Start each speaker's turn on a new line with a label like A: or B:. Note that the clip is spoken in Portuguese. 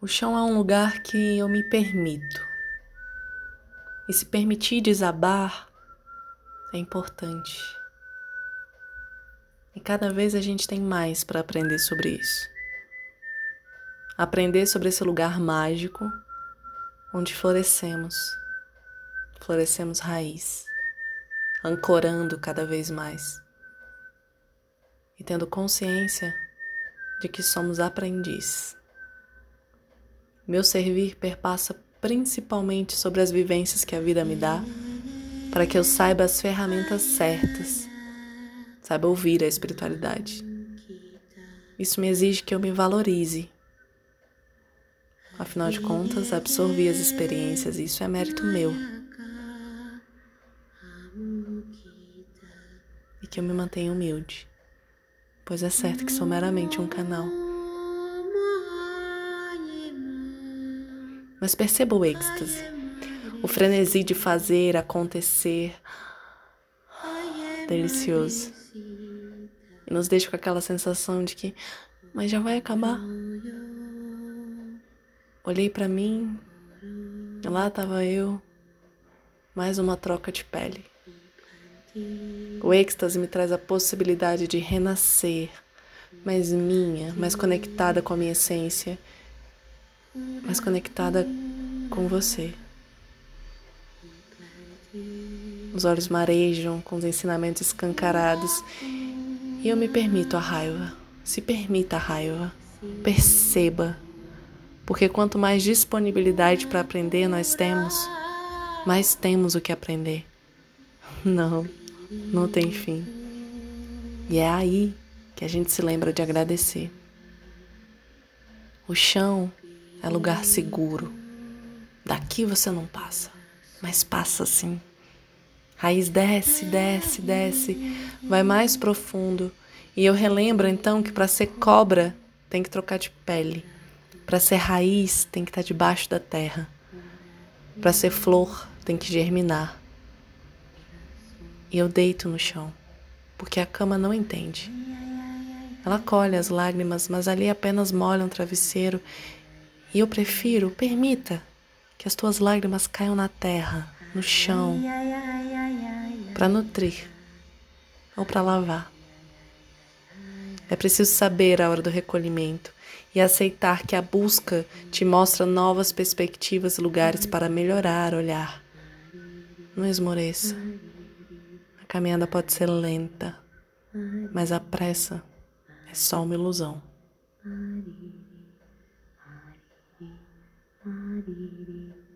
A: O chão é um lugar que eu me permito. E se permitir desabar é importante. E cada vez a gente tem mais para aprender sobre isso. Aprender sobre esse lugar mágico onde florescemos. Florescemos raiz, ancorando cada vez mais. E tendo consciência de que somos aprendizes. Meu servir perpassa principalmente sobre as vivências que a vida me dá, para que eu saiba as ferramentas certas, saiba ouvir a espiritualidade. Isso me exige que eu me valorize. Afinal de contas, absorvi as experiências e isso é mérito meu. E que eu me mantenha humilde, pois é certo que sou meramente um canal. Mas perceba o êxtase, o frenesi de fazer acontecer. Delicioso. E nos deixa com aquela sensação de que, mas já vai acabar. Olhei para mim, lá estava eu, mais uma troca de pele. O êxtase me traz a possibilidade de renascer, mais minha, mais conectada com a minha essência mais conectada com você. Os olhos marejam com os ensinamentos escancarados e eu me permito a raiva. Se permita a raiva. Perceba. Porque quanto mais disponibilidade para aprender nós temos, mais temos o que aprender. Não, não tem fim. E é aí que a gente se lembra de agradecer. O chão é lugar seguro. Daqui você não passa, mas passa sim. Raiz desce, desce, desce, vai mais profundo. E eu relembro então que para ser cobra tem que trocar de pele. Para ser raiz tem que estar tá debaixo da terra. Para ser flor tem que germinar. E eu deito no chão, porque a cama não entende. Ela colhe as lágrimas, mas ali apenas molha um travesseiro e eu prefiro, permita que as tuas lágrimas caiam na terra, no chão, para nutrir ou para lavar. É preciso saber a hora do recolhimento e aceitar que a busca te mostra novas perspectivas e lugares para melhorar, olhar. Não esmoreça. A caminhada pode ser lenta, mas a pressa é só uma ilusão. Body,